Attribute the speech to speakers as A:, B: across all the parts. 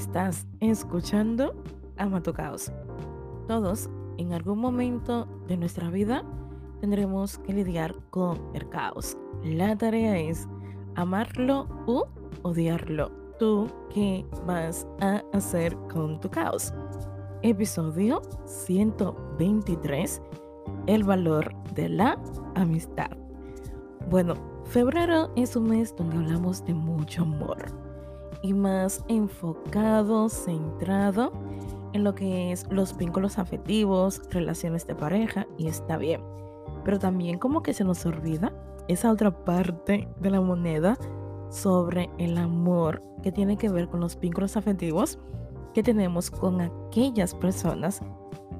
A: Estás escuchando Ama tu Caos. Todos, en algún momento de nuestra vida, tendremos que lidiar con el caos. La tarea es amarlo u odiarlo. ¿Tú qué vas a hacer con tu caos? Episodio 123. El valor de la amistad. Bueno, febrero es un mes donde hablamos de mucho amor y más enfocado, centrado en lo que es los vínculos afectivos, relaciones de pareja y está bien. Pero también como que se nos olvida esa otra parte de la moneda sobre el amor que tiene que ver con los vínculos afectivos que tenemos con aquellas personas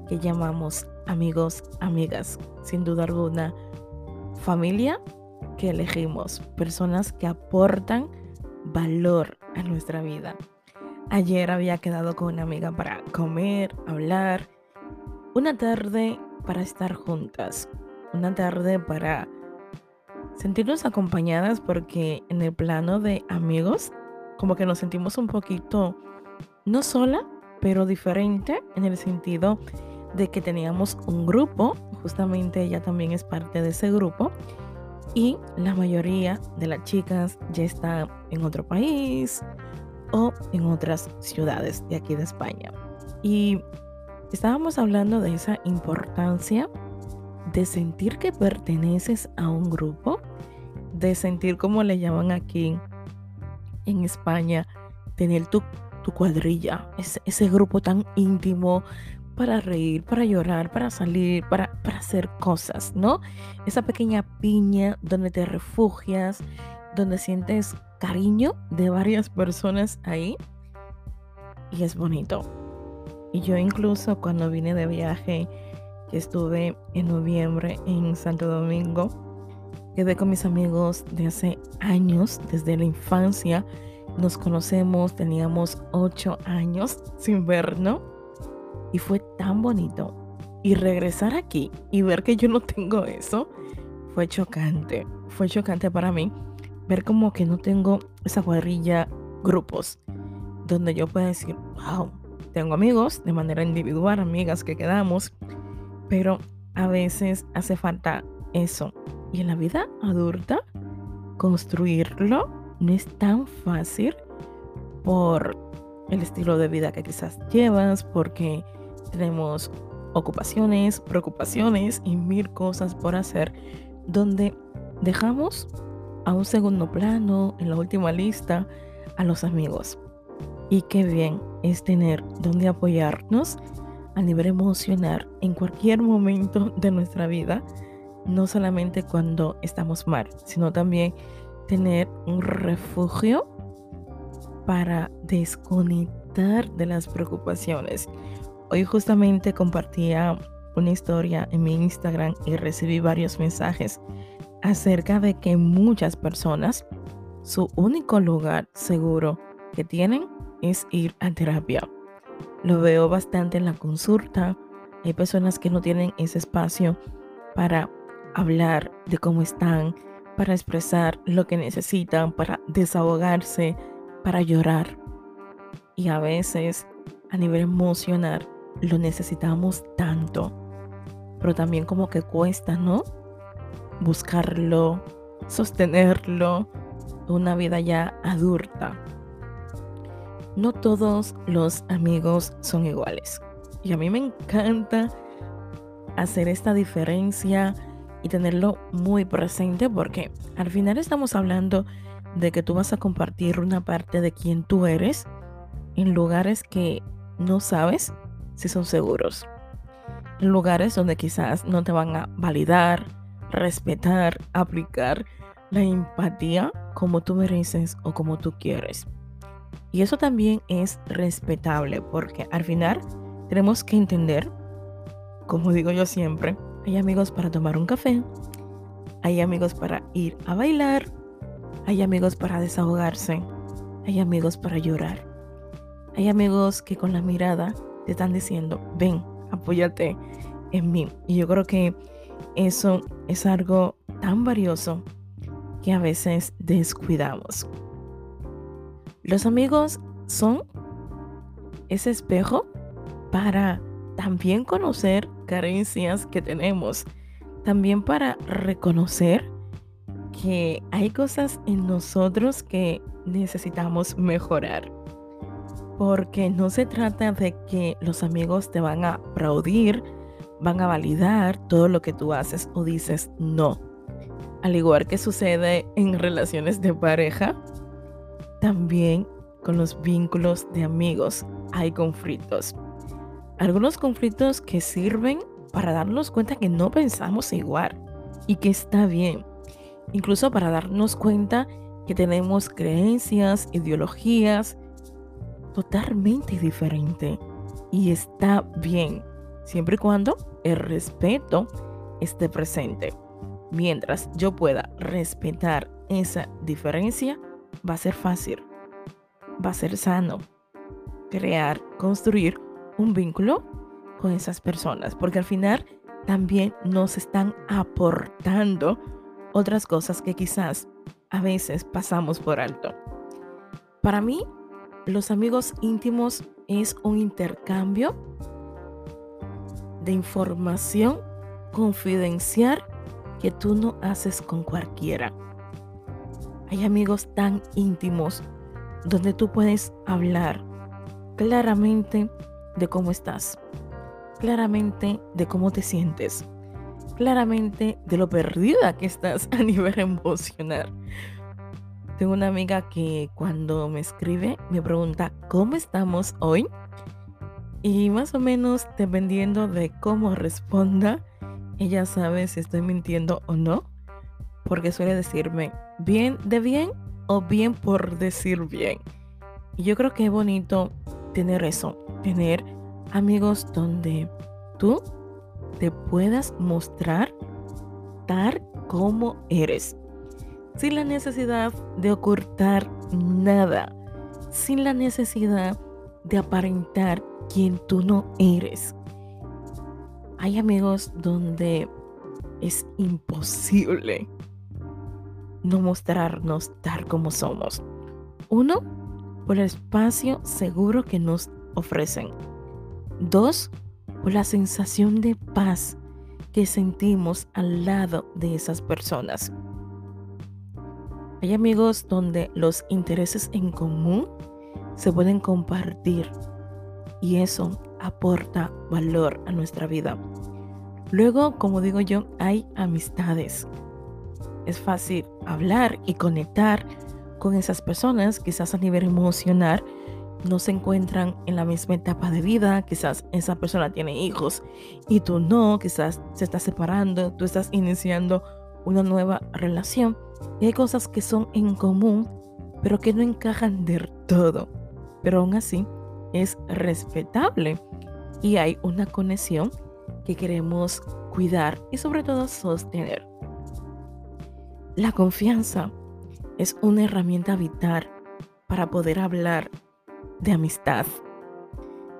A: que llamamos amigos, amigas, sin duda alguna, familia que elegimos, personas que aportan valor a nuestra vida. Ayer había quedado con una amiga para comer, hablar, una tarde para estar juntas, una tarde para sentirnos acompañadas porque en el plano de amigos como que nos sentimos un poquito no sola, pero diferente en el sentido de que teníamos un grupo, justamente ella también es parte de ese grupo y la mayoría de las chicas ya está en otro país o en otras ciudades de aquí de España. Y estábamos hablando de esa importancia de sentir que perteneces a un grupo, de sentir como le llaman aquí en España, tener tu, tu cuadrilla, ese, ese grupo tan íntimo para reír, para llorar, para salir, para, para hacer cosas, ¿no? Esa pequeña piña donde te refugias, donde sientes cariño de varias personas ahí. Y es bonito. Y yo incluso cuando vine de viaje, que estuve en noviembre en Santo Domingo, quedé con mis amigos de hace años, desde la infancia. Nos conocemos, teníamos ocho años sin vernos y fue tan bonito. Y regresar aquí y ver que yo no tengo eso fue chocante. Fue chocante para mí ver como que no tengo esa cuadrilla grupos donde yo pueda decir, wow, tengo amigos de manera individual, amigas que quedamos, pero a veces hace falta eso. Y en la vida adulta, construirlo no es tan fácil por el estilo de vida que quizás llevas, porque tenemos ocupaciones, preocupaciones y mil cosas por hacer, donde dejamos a un segundo plano, en la última lista, a los amigos. Y qué bien es tener donde apoyarnos a nivel emocional en cualquier momento de nuestra vida, no solamente cuando estamos mal, sino también tener un refugio para desconectar de las preocupaciones, Hoy justamente compartía una historia en mi Instagram y recibí varios mensajes acerca de que muchas personas su único lugar seguro que tienen es ir a terapia. Lo veo bastante en la consulta. Hay personas que no tienen ese espacio para hablar de cómo están, para expresar lo que necesitan, para desahogarse, para llorar. Y a veces a nivel emocional lo necesitamos tanto, pero también como que cuesta, ¿no? Buscarlo, sostenerlo, una vida ya adulta. No todos los amigos son iguales. Y a mí me encanta hacer esta diferencia y tenerlo muy presente porque al final estamos hablando de que tú vas a compartir una parte de quien tú eres en lugares que no sabes si son seguros. En lugares donde quizás no te van a validar, respetar, aplicar la empatía como tú mereces o como tú quieres. Y eso también es respetable porque al final tenemos que entender, como digo yo siempre, hay amigos para tomar un café, hay amigos para ir a bailar, hay amigos para desahogarse, hay amigos para llorar, hay amigos que con la mirada te están diciendo, ven, apóyate en mí. Y yo creo que eso es algo tan valioso que a veces descuidamos. Los amigos son ese espejo para también conocer carencias que tenemos, también para reconocer que hay cosas en nosotros que necesitamos mejorar. Porque no se trata de que los amigos te van a aplaudir, van a validar todo lo que tú haces o dices no. Al igual que sucede en relaciones de pareja, también con los vínculos de amigos hay conflictos. Algunos conflictos que sirven para darnos cuenta que no pensamos igual y que está bien. Incluso para darnos cuenta que tenemos creencias, ideologías totalmente diferentes. Y está bien, siempre y cuando el respeto esté presente. Mientras yo pueda respetar esa diferencia, va a ser fácil, va a ser sano crear, construir un vínculo con esas personas, porque al final también nos están aportando otras cosas que quizás a veces pasamos por alto. Para mí, los amigos íntimos es un intercambio de información confidencial que tú no haces con cualquiera. Hay amigos tan íntimos donde tú puedes hablar claramente de cómo estás, claramente de cómo te sientes, claramente de lo perdida que estás a nivel emocional. Tengo una amiga que cuando me escribe me pregunta cómo estamos hoy y más o menos dependiendo de cómo responda, ella sabe si estoy mintiendo o no, porque suele decirme bien de bien o bien por decir bien. Y yo creo que es bonito tener eso, tener amigos donde tú te puedas mostrar tal como eres, sin la necesidad de ocultar nada, sin la necesidad de aparentar quien tú no eres. Hay amigos donde es imposible no mostrarnos tal como somos. Uno, por el espacio seguro que nos ofrecen. Dos, por la sensación de paz que sentimos al lado de esas personas. Hay amigos donde los intereses en común se pueden compartir y eso aporta valor a nuestra vida. Luego, como digo yo, hay amistades. Es fácil hablar y conectar con esas personas, quizás a nivel emocional, no se encuentran en la misma etapa de vida, quizás esa persona tiene hijos y tú no, quizás se está separando, tú estás iniciando una nueva relación y hay cosas que son en común, pero que no encajan del todo. Pero aún así es respetable y hay una conexión que queremos cuidar y sobre todo sostener. La confianza es una herramienta vital para poder hablar de amistad.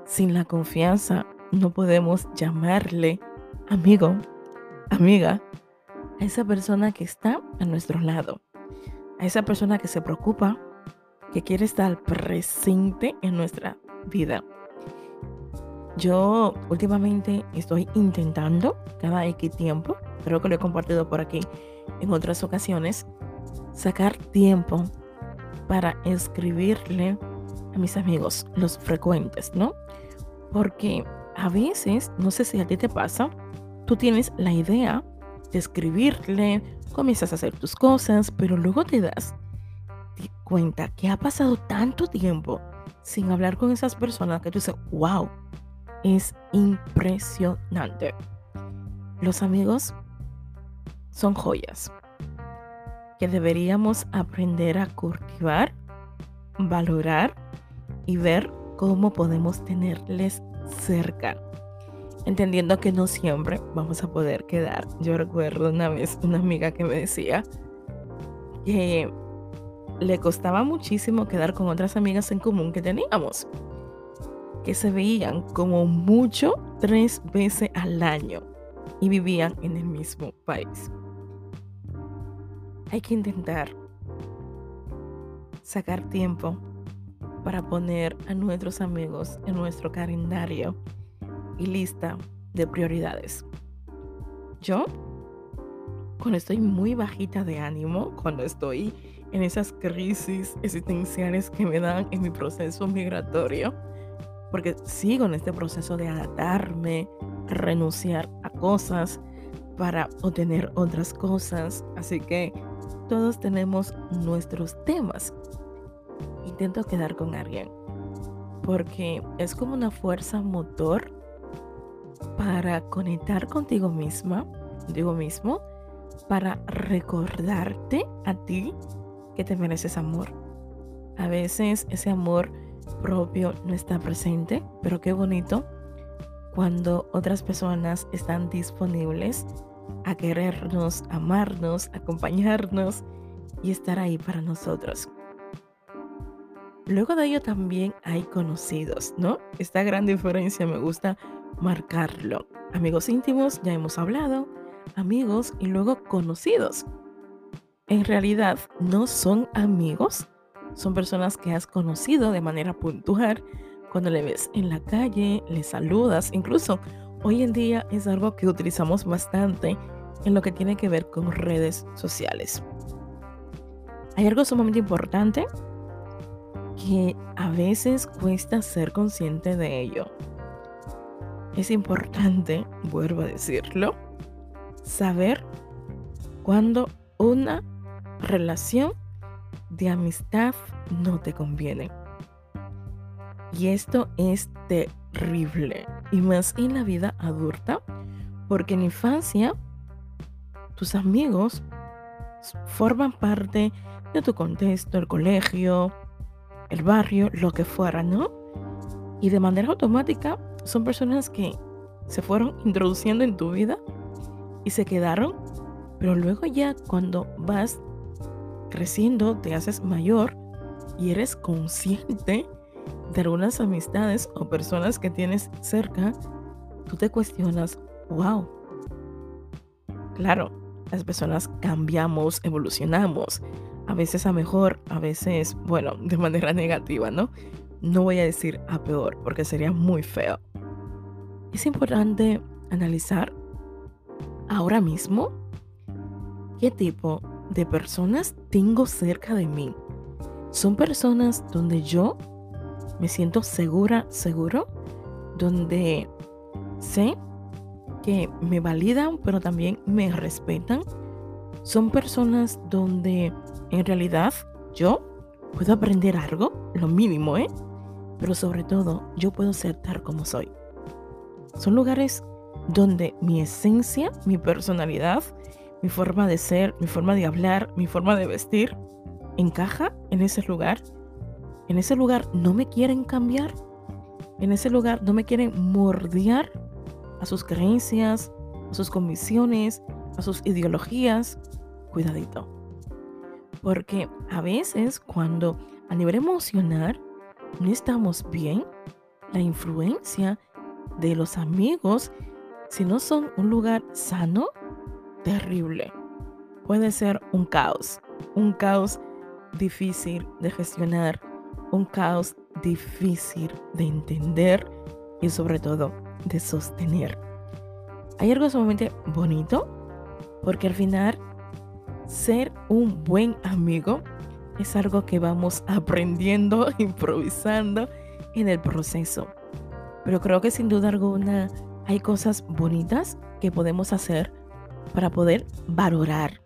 A: Sin la confianza no podemos llamarle amigo, amiga, a esa persona que está a nuestro lado, a esa persona que se preocupa, que quiere estar presente en nuestra vida. Yo últimamente estoy intentando cada X tiempo, creo que lo he compartido por aquí en otras ocasiones, sacar tiempo para escribirle a mis amigos, los frecuentes, ¿no? Porque a veces, no sé si a ti te pasa, tú tienes la idea de escribirle, comienzas a hacer tus cosas, pero luego te das cuenta que ha pasado tanto tiempo sin hablar con esas personas que tú dices, wow, es impresionante. Los amigos son joyas que deberíamos aprender a cultivar, valorar y ver cómo podemos tenerles cerca. Entendiendo que no siempre vamos a poder quedar. Yo recuerdo una vez una amiga que me decía que le costaba muchísimo quedar con otras amigas en común que teníamos, que se veían como mucho tres veces al año y vivían en el mismo país hay que intentar sacar tiempo para poner a nuestros amigos en nuestro calendario y lista de prioridades. Yo, cuando estoy muy bajita de ánimo, cuando estoy en esas crisis existenciales que me dan en mi proceso migratorio, porque sigo en este proceso de adaptarme, renunciar a cosas para obtener otras cosas, así que todos tenemos nuestros temas. Intento quedar con alguien, porque es como una fuerza motor para conectar contigo misma, contigo mismo, para recordarte a ti que te mereces amor. A veces ese amor propio no está presente, pero qué bonito cuando otras personas están disponibles a querernos, amarnos, acompañarnos y estar ahí para nosotros. Luego de ello también hay conocidos, ¿no? Esta gran diferencia me gusta marcarlo. Amigos íntimos, ya hemos hablado, amigos y luego conocidos. En realidad no son amigos, son personas que has conocido de manera puntual. Cuando le ves en la calle, le saludas, incluso hoy en día es algo que utilizamos bastante en lo que tiene que ver con redes sociales. Hay algo sumamente importante que a veces cuesta ser consciente de ello. Es importante, vuelvo a decirlo, saber cuando una relación de amistad no te conviene. Y esto es terrible, y más en la vida adulta, porque en infancia tus amigos forman parte de tu contexto, el colegio, el barrio, lo que fuera, ¿no? Y de manera automática son personas que se fueron introduciendo en tu vida y se quedaron, pero luego ya cuando vas creciendo, te haces mayor y eres consciente de algunas amistades o personas que tienes cerca, tú te cuestionas, wow, claro, las personas cambiamos, evolucionamos, a veces a mejor, a veces, bueno, de manera negativa, ¿no? No voy a decir a peor, porque sería muy feo. Es importante analizar ahora mismo qué tipo de personas tengo cerca de mí. Son personas donde yo me siento segura, seguro, donde sé que me validan, pero también me respetan. Son personas donde en realidad yo puedo aprender algo, lo mínimo, ¿eh? Pero sobre todo, yo puedo ser tal como soy. Son lugares donde mi esencia, mi personalidad, mi forma de ser, mi forma de hablar, mi forma de vestir, encaja en ese lugar. En ese lugar no me quieren cambiar. En ese lugar no me quieren mordear a sus creencias, a sus convicciones, a sus ideologías. Cuidadito. Porque a veces cuando a nivel emocional no estamos bien, la influencia de los amigos, si no son un lugar sano, terrible. Puede ser un caos, un caos difícil de gestionar, un caos difícil de entender y sobre todo de sostener. Hay algo sumamente bonito porque al final ser un buen amigo es algo que vamos aprendiendo, improvisando en el proceso. Pero creo que sin duda alguna hay cosas bonitas que podemos hacer para poder valorar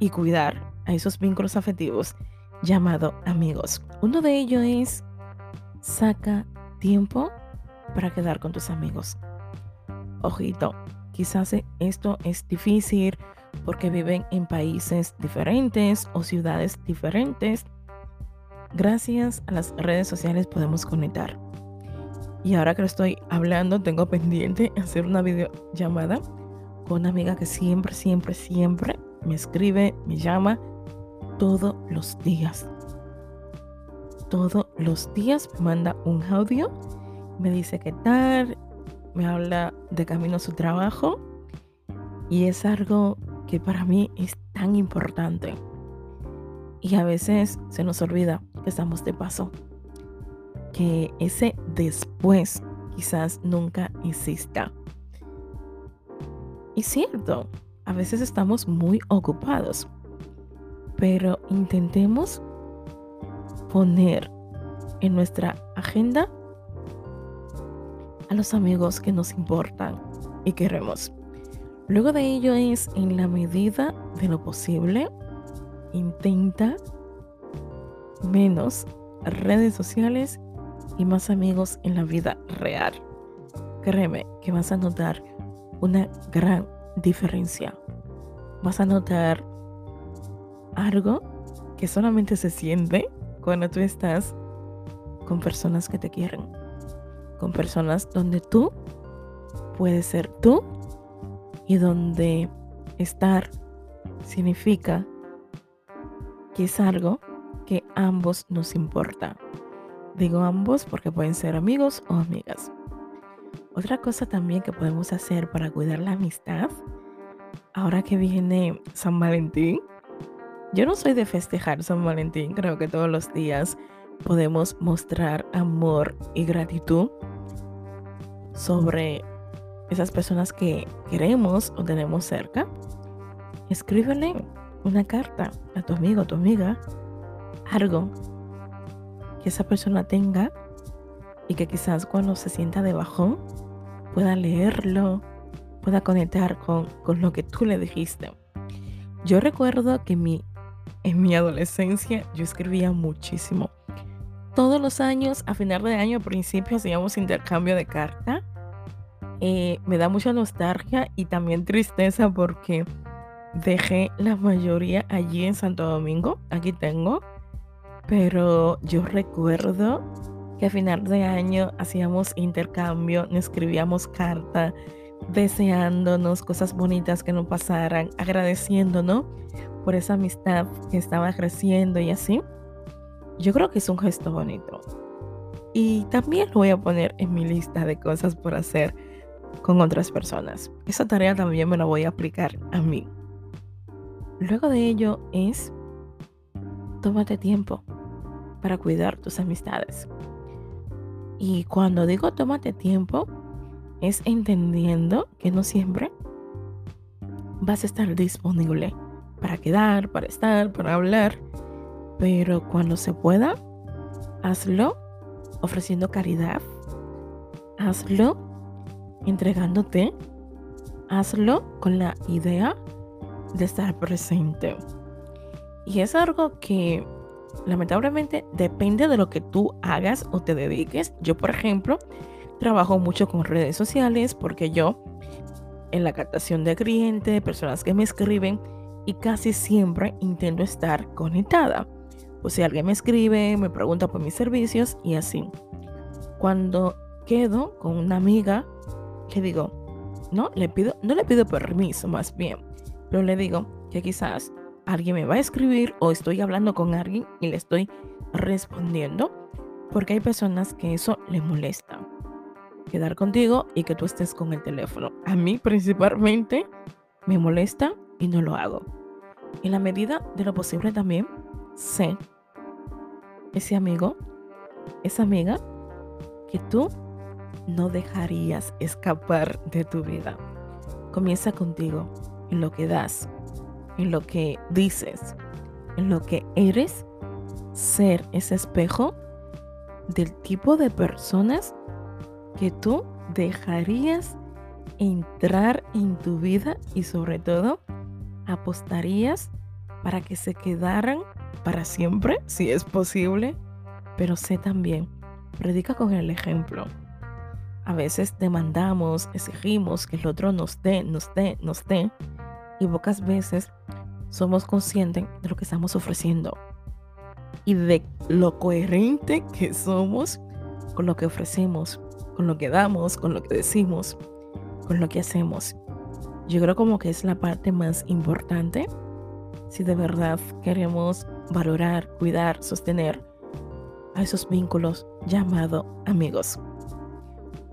A: y cuidar a esos vínculos afectivos llamados amigos. Uno de ellos es saca tiempo para quedar con tus amigos. Ojito, quizás esto es difícil porque viven en países diferentes o ciudades diferentes. Gracias a las redes sociales podemos conectar. Y ahora que lo estoy hablando, tengo pendiente hacer una videollamada con una amiga que siempre, siempre, siempre me escribe, me llama todos los días. Todos los días me manda un audio, me dice qué tal, me habla de camino a su trabajo y es algo que para mí es tan importante. Y a veces se nos olvida que estamos de paso. Que ese después quizás nunca exista. Y cierto, a veces estamos muy ocupados, pero intentemos poner en nuestra agenda a los amigos que nos importan y queremos. Luego de ello es en la medida de lo posible, intenta menos redes sociales y más amigos en la vida real. Créeme que vas a notar una gran diferencia. Vas a notar algo que solamente se siente cuando tú estás con personas que te quieren. Con personas donde tú puedes ser tú y donde estar significa que es algo que ambos nos importa. Digo ambos porque pueden ser amigos o amigas. Otra cosa también que podemos hacer para cuidar la amistad, ahora que viene San Valentín, yo no soy de festejar San Valentín, creo que todos los días podemos mostrar amor y gratitud sobre esas personas que queremos o tenemos cerca. Escríbele una carta a tu amigo o tu amiga, algo esa persona tenga y que quizás cuando se sienta de bajón pueda leerlo, pueda conectar con, con lo que tú le dijiste. Yo recuerdo que mi, en mi adolescencia yo escribía muchísimo. Todos los años, a final de año, al principio hacíamos intercambio de carta. Eh, me da mucha nostalgia y también tristeza porque dejé la mayoría allí en Santo Domingo. Aquí tengo. Pero yo recuerdo que a final de año hacíamos intercambio, escribíamos carta, deseándonos cosas bonitas que nos pasaran, agradeciéndonos por esa amistad que estaba creciendo y así. Yo creo que es un gesto bonito. Y también lo voy a poner en mi lista de cosas por hacer con otras personas. Esa tarea también me la voy a aplicar a mí. Luego de ello es, tómate tiempo para cuidar tus amistades. Y cuando digo tómate tiempo, es entendiendo que no siempre vas a estar disponible para quedar, para estar, para hablar, pero cuando se pueda, hazlo ofreciendo caridad, hazlo entregándote, hazlo con la idea de estar presente. Y es algo que lamentablemente depende de lo que tú hagas o te dediques. Yo, por ejemplo, trabajo mucho con redes sociales porque yo en la captación de clientes, personas que me escriben y casi siempre intento estar conectada. O si alguien me escribe, me pregunta por mis servicios y así. Cuando quedo con una amiga, le digo, no, le pido, no le pido permiso más bien, pero le digo que quizás alguien me va a escribir o estoy hablando con alguien y le estoy respondiendo, porque hay personas que eso le molesta. Quedar contigo y que tú estés con el teléfono. A mí principalmente me molesta y no lo hago. En la medida de lo posible también sé ese amigo, esa amiga que tú no dejarías escapar de tu vida. Comienza contigo en lo que das, en lo que dices, en lo que eres, ser ese espejo del tipo de personas que tú dejarías entrar en tu vida y sobre todo apostarías para que se quedaran para siempre, si es posible, pero sé también, predica con el ejemplo. A veces demandamos, exigimos que el otro nos dé, nos dé, nos dé, y pocas veces somos conscientes de lo que estamos ofreciendo y de lo coherente que somos con lo que ofrecemos, con lo que damos, con lo que decimos, con lo que hacemos. Yo creo como que es la parte más importante si de verdad queremos valorar, cuidar, sostener a esos vínculos llamados amigos.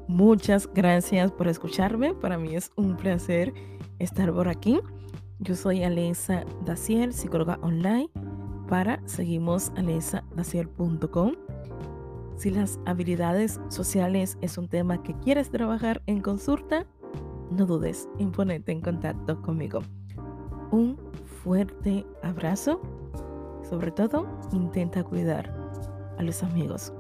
A: Muchas gracias por escucharme. Para mí es un placer estar por aquí. Yo soy Alesa Dacier, psicóloga online para seguimos alesadacier.com Si las habilidades sociales es un tema que quieres trabajar en consulta, no dudes en ponerte en contacto conmigo. Un fuerte abrazo. Sobre todo, intenta cuidar a los amigos